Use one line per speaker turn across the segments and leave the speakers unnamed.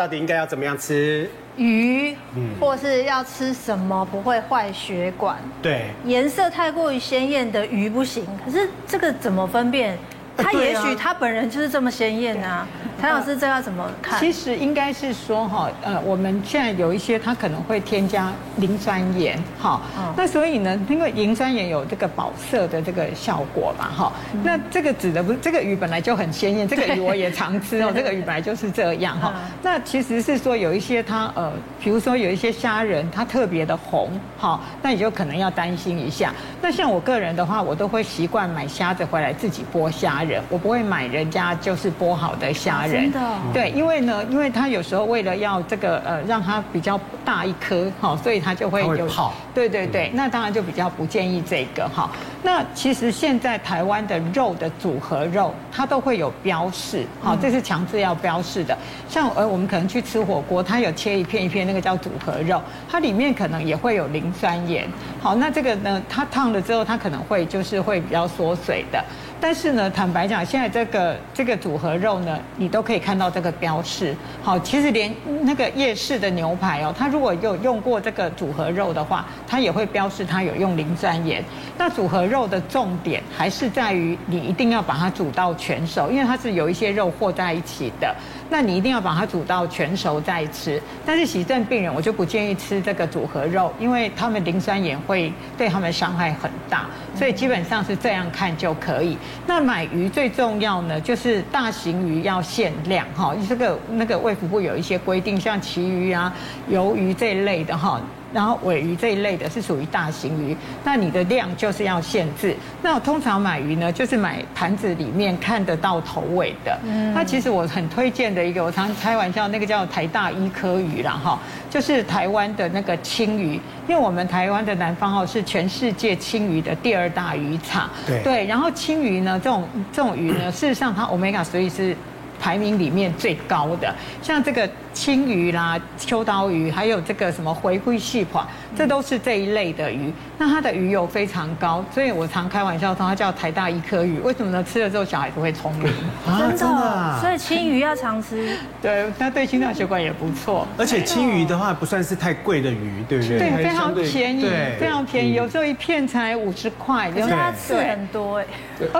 到底应该要怎么样吃
鱼，或是要吃什么不会坏血管？
对，
颜色太过于鲜艳的鱼不行。可是这个怎么分辨？他也许他本人就是这么鲜艳啊，谭老师这要怎么看？
其实应该是说哈，呃，我们现在有一些它可能会添加磷酸盐，哈，那所以呢，因为磷酸盐有这个保色的这个效果嘛，哈，那这个指的不是这个鱼本来就很鲜艳，这个鱼我也常吃哦，这个鱼本来就是这样哈。那其实是说有一些它呃，比如说有一些虾仁它特别的红，哈，那你就可能要担心一下。那像我个人的话，我都会习惯买虾子回来自己剥虾仁。我不会买人家就是剥好的虾仁，真的，对，因为呢，因为他有时候为了要这个呃让它比较大一颗哈，所以它就会有
泡，
对对对，那当然就比较不建议这个哈。那其实现在台湾的肉的组合肉，它都会有标示，好，这是强制要标示的。像呃我们可能去吃火锅，它有切一片一片，那个叫组合肉，它里面可能也会有磷酸盐。好，那这个呢，它烫了之后，它可能会就是会比较缩水的。但是呢，坦白讲，现在这个这个组合肉呢，你都可以看到这个标示。好，其实连那个夜市的牛排哦，它如果有用过这个组合肉的话，它也会标示它有用磷酸盐。那组合肉的重点还是在于你一定要把它煮到全熟，因为它是有一些肉和在一起的。那你一定要把它煮到全熟再吃。但是洗肾病人，我就不建议吃这个组合肉，因为他们磷酸盐会对他们伤害很大。所以基本上是这样看就可以。那买鱼最重要呢，就是大型鱼要限量哈。这个那个卫福部有一些规定，像旗鱼啊、鱿鱼这一类的哈。然后尾鱼这一类的是属于大型鱼，那你的量就是要限制。那我通常买鱼呢，就是买盘子里面看得到头尾的。嗯，那其实我很推荐的一个，我常开玩笑，那个叫台大医科鱼啦哈，就是台湾的那个青鱼，因为我们台湾的南方哦是全世界青鱼的第二大渔场。对对，然后青鱼呢，这种这种鱼呢，事实上它 Omega 所以是。排名里面最高的，像这个青鱼啦、秋刀鱼，还有这个什么回归细款，这都是这一类的鱼。那它的鱼油非常高，所以我常开玩笑说它叫台大一颗鱼。为什么呢？吃了之后小孩子会聪明。
真的，所以青鱼要常吃。
对，它对心脏血管也不错。
而且青鱼的话不算是太贵的鱼，对不对？
对，非常便宜，非常便宜，有时候一片才五十块。
可是它刺很多哎。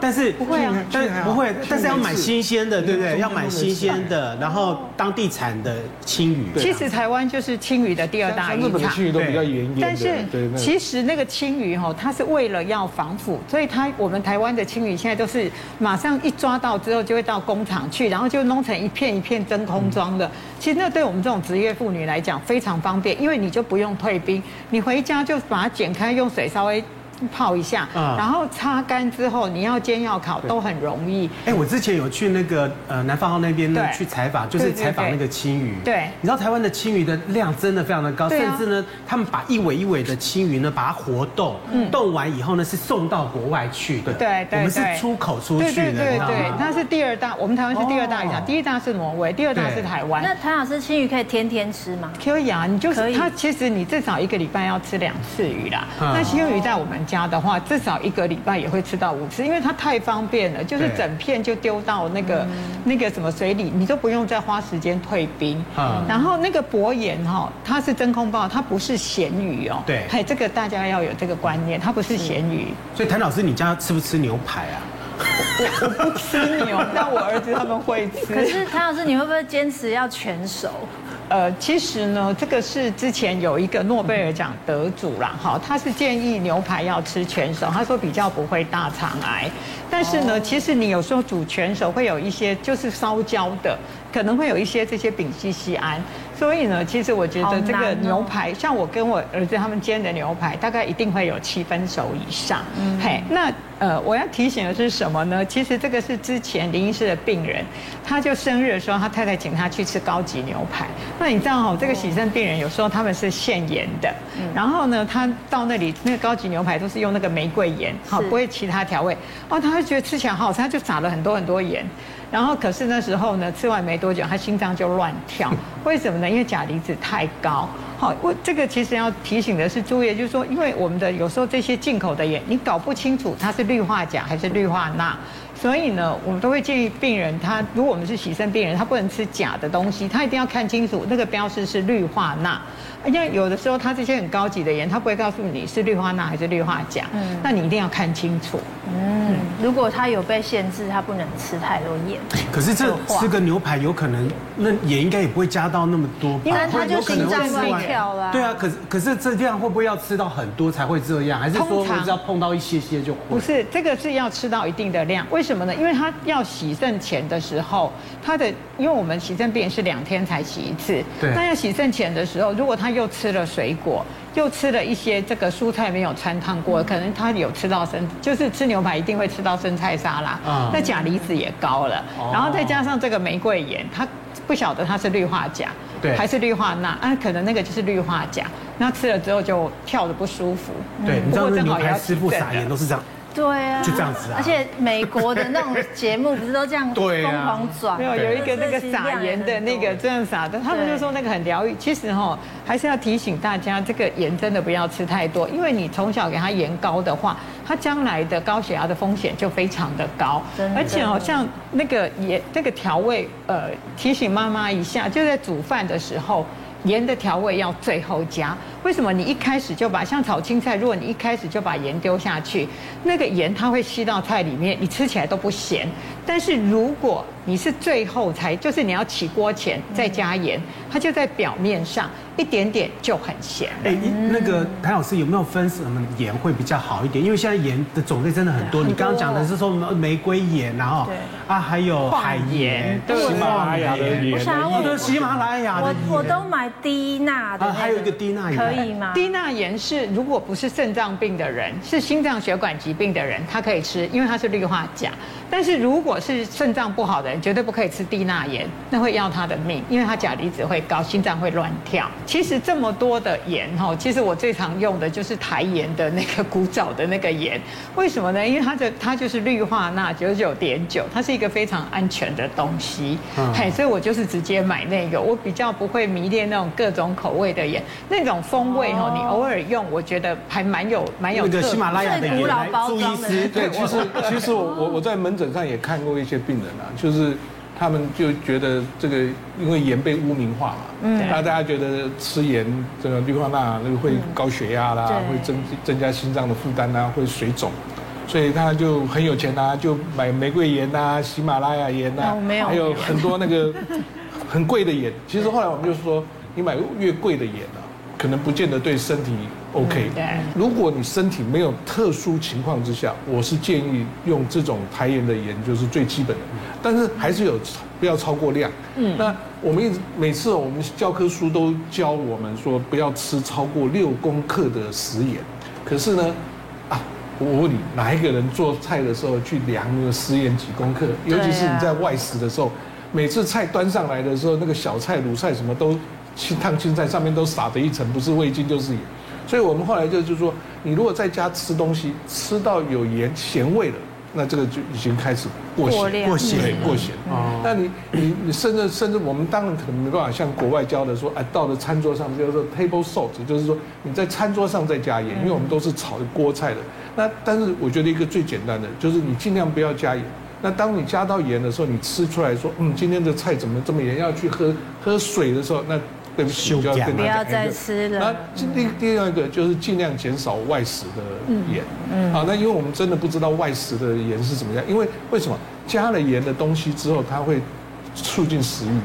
但是
不会啊，
但是不会，但是要买新鲜的，对不对？要买新鲜的，然后当地产的青鱼。
其实台湾就是青鱼的第二大渔场。
日本的青鱼都比较圆圆。
但是其实那个青鱼哈，它是为了要防腐，所以它我们台湾的青鱼现在都是马上一抓到之后就会到工厂去，然后就弄成一片一片真空装的。其实那对我们这种职业妇女来讲非常方便，因为你就不用退冰，你回家就把它剪开，用水稍微。泡一下，嗯然后擦干之后，你要煎要烤都很容易。
哎，我之前有去那个呃南方澳那边呢去采访，就是采访那个青鱼。
对，
你知道台湾的青鱼的量真的非常的高，甚至呢，他们把一尾一尾的青鱼呢，把它活冻，冻完以后呢是送到国外去的。
对对，
我们是出口出去的。对
对对，它是第二大，我们台湾是第二大渔场，第一大是挪威，第二大是台湾。
那谭老师，青鱼可以天天吃吗？
可以啊，你就是它，其实你至少一个礼拜要吃两次鱼啦。那青鱼在我们家的话，至少一个礼拜也会吃到五次，因为它太方便了，就是整片就丢到那个那个什么水里，你都不用再花时间退冰。然后那个薄盐哈，它是真空包，它不是咸鱼哦。
对，
哎，这个大家要有这个观念，它不是咸鱼。
所以谭老师，你家吃不吃牛排啊？
我我不吃牛，但我儿子他们会吃。
可是谭老师，你会不会坚持要全熟？
呃，其实呢，这个是之前有一个诺贝尔奖得主啦，哈，他是建议牛排要吃全熟，他说比较不会大肠癌。但是呢，其实你有时候煮全熟会有一些就是烧焦的，可能会有一些这些丙烯酰胺。所以呢，其实我觉得这个牛排，像我跟我儿子他们煎的牛排，大概一定会有七分熟以上。嗯，嘿，那呃，我要提醒的是什么呢？其实这个是之前林医师的病人，他就生日的时候，他太太请他去吃高级牛排。那你知道哈，这个洗肾病人有时候他们是限盐的，然后呢，他到那里那个高级牛排都是用那个玫瑰盐，好，不会其他调味。哦，他就觉得吃起来好吃，他就撒了很多很多盐。然后可是那时候呢，吃完没多久，他心脏就乱跳。为什么呢？因为钾离子太高。好，我这个其实要提醒的是，注意，就是说，因为我们的有时候这些进口的盐，你搞不清楚它是氯化钾还是氯化钠。所以呢，我们都会建议病人，他如果我们是洗肾病人，他不能吃假的东西，他一定要看清楚那个标示是氯化钠。因为有的时候，他这些很高级的盐，他不会告诉你是氯化钠还是氯化钾。嗯，那你一定要看清楚。
嗯，如果他有被限制，他不能吃太多盐。
可是这吃个牛排有可能，那盐应该也不会加到那么多吧？
因为他就心脏会跳啦。
对啊，可是可是这样会不会要吃到很多才会这样？还是说只要碰到一些些就会？
不是，这个是要吃到一定的量。为什么呢？因为他要洗肾前的时候，他的因为我们洗肾病人是两天才洗一次。
对。
那要洗肾前的时候，如果他又吃了水果，又吃了一些这个蔬菜没有穿烫过，可能他有吃到生，就是吃牛排一定会吃到生菜沙拉，嗯那钾离子也高了，然后再加上这个玫瑰盐，他不晓得它是氯化钾，对，还是氯化钠，啊，可能那个就是氯化钾，那吃了之后就跳的不舒服。
对，你知道牛排师傅撒盐都是这样。
对啊，
就这样子啊。
而且美国的那种节目不是都这样 疯狂转？
没有，有一个那个撒盐的那个这样撒的，他们就说那个很疗愈。其实哈，还是要提醒大家，这个盐真的不要吃太多，因为你从小给他盐高的话，他将来的高血压的风险就非常的高。而且好像那个盐那个调味，呃，提醒妈妈一下，就在煮饭的时候。盐的调味要最后加，为什么？你一开始就把像炒青菜，如果你一开始就把盐丢下去，那个盐它会吸到菜里面，你吃起来都不咸。但是如果你是最后才，就是你要起锅前再加盐，它就在表面上。一点点就很咸。哎，
那个谭老师有没有分什么盐会比较好一点？因为现在盐的种类真的很多。你刚刚讲的是说玫瑰盐，然后啊还有海盐，
喜马拉雅的盐。
我想要
问喜马拉雅的，
我我都买低钠的。
还有一个低
钠盐，
低钠盐是如果不是肾脏病的人，是心脏血管疾病的人，他可以吃，因为它是氯化钾。但是如果是肾脏不好的人，绝对不可以吃低钠盐，那会要他的命，因为他钾离子会高，心脏会乱跳。其实这么多的盐哈，其实我最常用的就是台盐的那个古早的那个盐。为什么呢？因为它的它就是氯化钠九十九点九，它是一个非常安全的东西。嗯，嘿，所以我就是直接买那个，我比较不会迷恋那种各种口味的盐，那种风味哦，你偶尔用，我觉得还蛮有蛮有。
那个喜马拉雅的盐，
注意
师对，其实其实我我我在门诊上也看过一些病人啊，就是。他们就觉得这个，因为盐被污名化嘛，嗯，那大家觉得吃盐这个氯化钠那个会高血压啦，会增增加心脏的负担啊，会水肿，所以他就很有钱呐，就买玫瑰盐呐、喜马拉雅盐呐，还有很多那个很贵的盐。其实后来我们就说，你买越贵的盐啊，可能不见得对身体。OK，如果你身体没有特殊情况之下，我是建议用这种台盐的盐，就是最基本的。但是还是有不要超过量。嗯，那我们一直每次我们教科书都教我们说不要吃超过六公克的食盐。可是呢，啊，我问你，哪一个人做菜的时候去量那个食盐几公克？尤其是你在外食的时候，每次菜端上来的时候，那个小菜、卤菜什么都清烫青菜上面都撒的一层，不是味精就是盐。所以我们后来就就是说，你如果在家吃东西吃到有盐咸味了，那这个就已经开始过咸，过咸，过咸。哦。那你你你甚至甚至我们当然可能没办法像国外教的说，哎，到了餐桌上就是说 table salt，就是说你在餐桌上再加盐，因为我们都是炒锅菜的。那但是我觉得一个最简单的就是你尽量不要加盐。那当你加到盐的时候，你吃出来说，嗯，今天的菜怎么这么盐？要去喝喝水的时候，那。对不起，就要跟
不要再吃了。
那第第二个就是尽量减少外食的盐。嗯。好，那因为我们真的不知道外食的盐是怎么样，因为为什么加了盐的东西之后，它会促进食欲，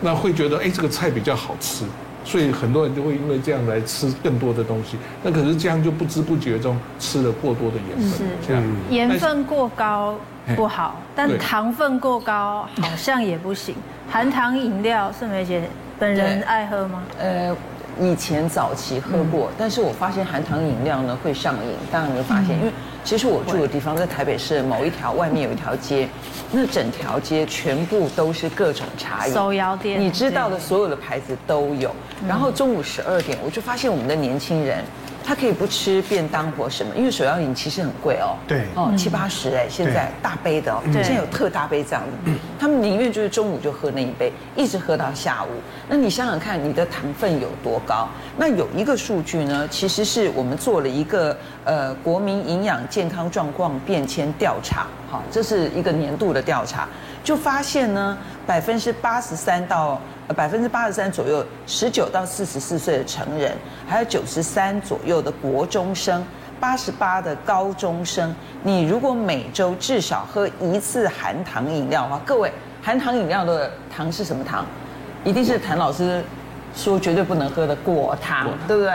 那会觉得哎这个菜比较好吃，所以很多人就会因为这样来吃更多的东西。那可是这样就不知不觉中吃了过多的盐分。是。这样。
盐分过高不好，但糖分过高好像也不行。含糖饮料，盛梅姐。本人爱喝吗？呃，
以前早期喝过，但是我发现含糖饮料呢会上瘾。当然没有发现，因为其实我住的地方在台北市某一条外面有一条街，那整条街全部都是各种茶饮、
手摇店，
你知道的所有的牌子都有。然后中午十二点，我就发现我们的年轻人他可以不吃便当或什么，因为手摇饮其实很贵哦。
对，
哦，七八十哎，现在大杯的哦，现在有特大杯这样的，他们宁愿就是中午就喝那一杯，一直喝到下午。那你想想看，你的糖分有多高？那有一个数据呢，其实是我们做了一个呃国民营养健康状况变迁调查，好，这是一个年度的调查，就发现呢，百分之八十三到。百分之八十三左右，十九到四十四岁的成人，还有九十三左右的国中生，八十八的高中生。你如果每周至少喝一次含糖饮料的话，各位，含糖饮料的糖是什么糖？一定是谭老师说绝对不能喝的果糖，对不对？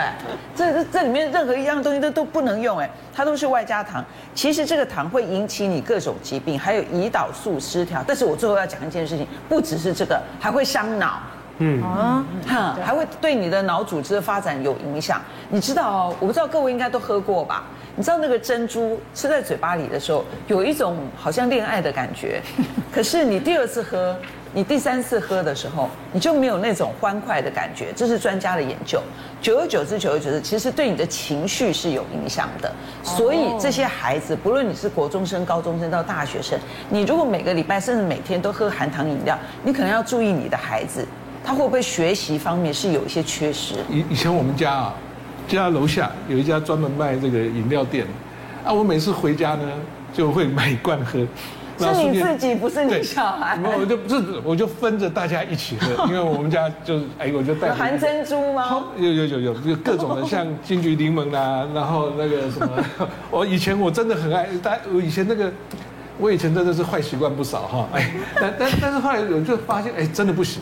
这这这里面任何一样东西都都不能用，哎，它都是外加糖。其实这个糖会引起你各种疾病，还有胰岛素失调。但是我最后要讲一件事情，不只是这个，还会伤脑。嗯啊，哈，还会对你的脑组织的发展有影响。你知道哦，我不知道各位应该都喝过吧？你知道那个珍珠吃在嘴巴里的时候，有一种好像恋爱的感觉。可是你第二次喝，你第三次喝的时候，你就没有那种欢快的感觉。这是专家的研究。久而久之，久而久之，其实对你的情绪是有影响的。所以这些孩子，不论你是国中生、高中生到大学生，你如果每个礼拜甚至每天都喝含糖饮料，你可能要注意你的孩子，他会不会学习方面是有一些缺失？
以以前我们家啊，家楼下有一家专门卖这个饮料店，啊，我每次回家呢就会买一罐喝。
是你自己，不是你小孩。
没有，我就不是，我就分着大家一起喝，因为我们家就是哎，我就带。
含珍珠吗？
有有有有，就各种的，像金桔柠檬啊，然后那个什么，我以前我真的很爱，但我以前那个，我以前真的是坏习惯不少哈，哎，但但但是后来我就发现，哎，真的不行，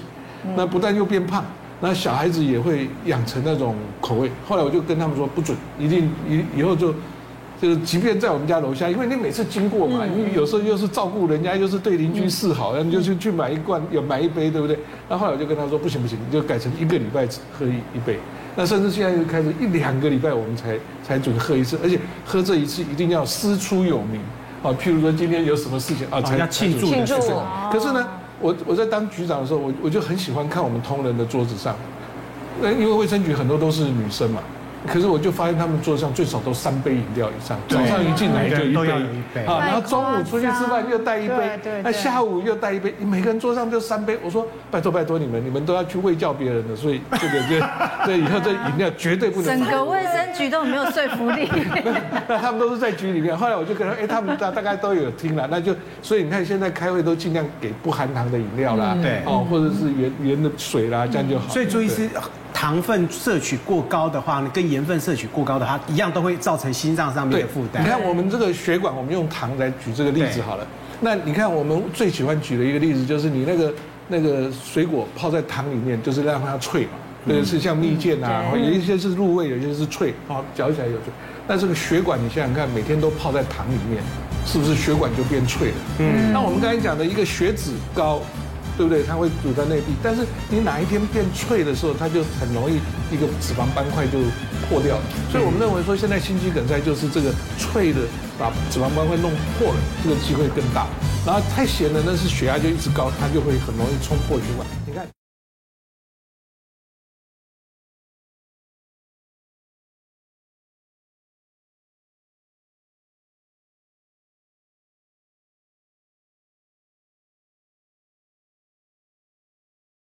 那不但又变胖，那小孩子也会养成那种口味。后来我就跟他们说，不准，一定以以后就。就是，即便在我们家楼下，因为你每次经过嘛，你有时候又是照顾人家，又是对邻居示好，然后你就去去买一罐，有买一杯，对不对？那后来我就跟他说，不行不行，你就改成一个礼拜只喝一一杯。那甚至现在又开始一两个礼拜我们才才准喝一次，而且喝这一次一定要师出有名，啊，譬如说今天有什么事情啊，才
要庆祝庆祝。
可是呢，我我在当局长的时候，我我就很喜欢看我们通人的桌子上，那因为卫生局很多都是女生嘛。可是我就发现他们桌上最少都三杯饮料以上，早上一进来就一杯，啊，然后中午出去吃饭又带一杯，那下午又带一杯，每个人桌上就三杯。我说拜托拜托你们，你们都要去喂教别人的，所以这个就 这以后这饮料绝对不能。
整个卫生局都没有说服力。
那他们都是在局里面，后来我就跟他说，哎，他们大大概都有听了，那就所以你看现在开会都尽量给不含糖的饮料啦，对，哦，或者是原原的水啦，这样就好。
所以注意是。糖分摄取过高的话呢，跟盐分摄取过高的话，一样都会造成心脏上面的负担。
你看我们这个血管，我们用糖来举这个例子好了。那你看我们最喜欢举的一个例子，就是你那个那个水果泡在糖里面，就是让它脆嘛。对，是像蜜饯啊，有一些是入味，有一些是脆，啊，嚼起来有脆。那这个血管，你想想看，每天都泡在糖里面，是不是血管就变脆了？嗯。那我们刚才讲的一个血脂高。对不对？它会堵在内壁，但是你哪一天变脆的时候，它就很容易一个脂肪斑块就破掉了。所以我们认为说，现在心肌梗塞就是这个脆的把脂肪斑块弄破了，这个机会更大。然后太咸了，那是血压就一直高，它就会很容易冲破血管。